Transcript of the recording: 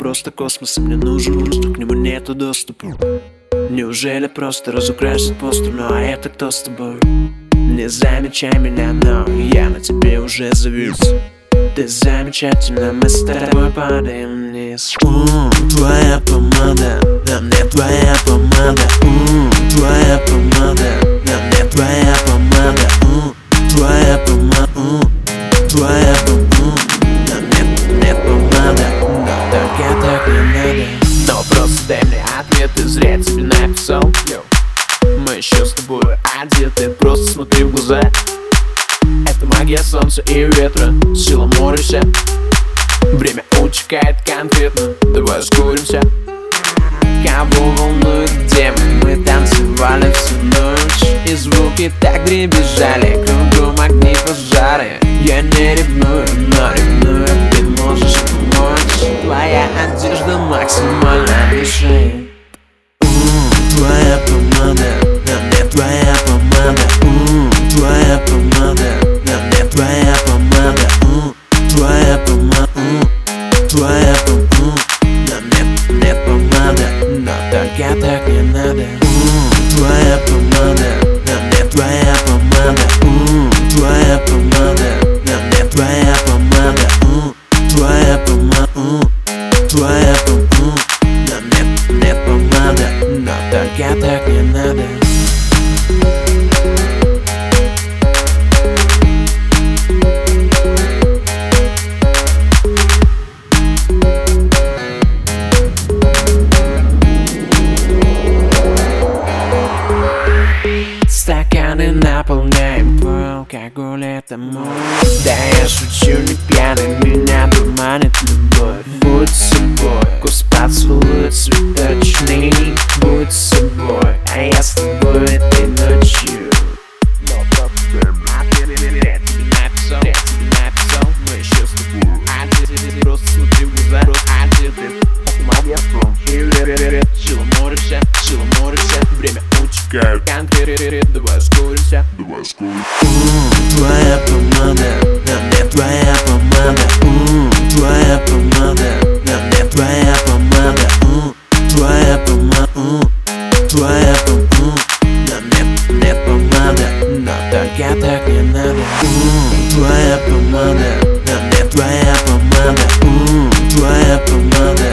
просто космос Мне нужен воздух, к нему нету доступа. Неужели просто разукрасить постер, ну а это кто с тобой? Не замечай меня, но я на тебе уже завис. Ты замечательно, мы с тобой падаем вниз. У, твоя помада, на тобой одеты, просто смотри в глаза. Это магия солнца и ветра, сила моря вся. Время утекает конкретно, давай ускоримся. Кого волнует, где мы? Мы танцевали всю ночь. И звуки так дребезжали Кругом огни пожары. Я не ревную, но ревную Ты можешь помочь. Твоя одежда максимально мешает Твоя помада, не надо У, Твоя помада, на мне твоя помада У, Твоя помада, на мне твоя помада У, Твоя помада, у, твоя помада На мне, мне помада, но только так не надо алкоголь это мой Да я шучу не пьяный, меня дурманит любовь Будь собой, вкус поцелуй цветочный Будь собой, а я с тобой этой ночью отпускают Конкретно два скуримся Давай скуримся Твоя помада, да мне твоя помада. У, твоя помада, да мне твоя помада. У, твоя помада, у, твоя помада Да мне, мне помада, но только так не надо. У, твоя помада, да мне твоя помада. У, твоя помада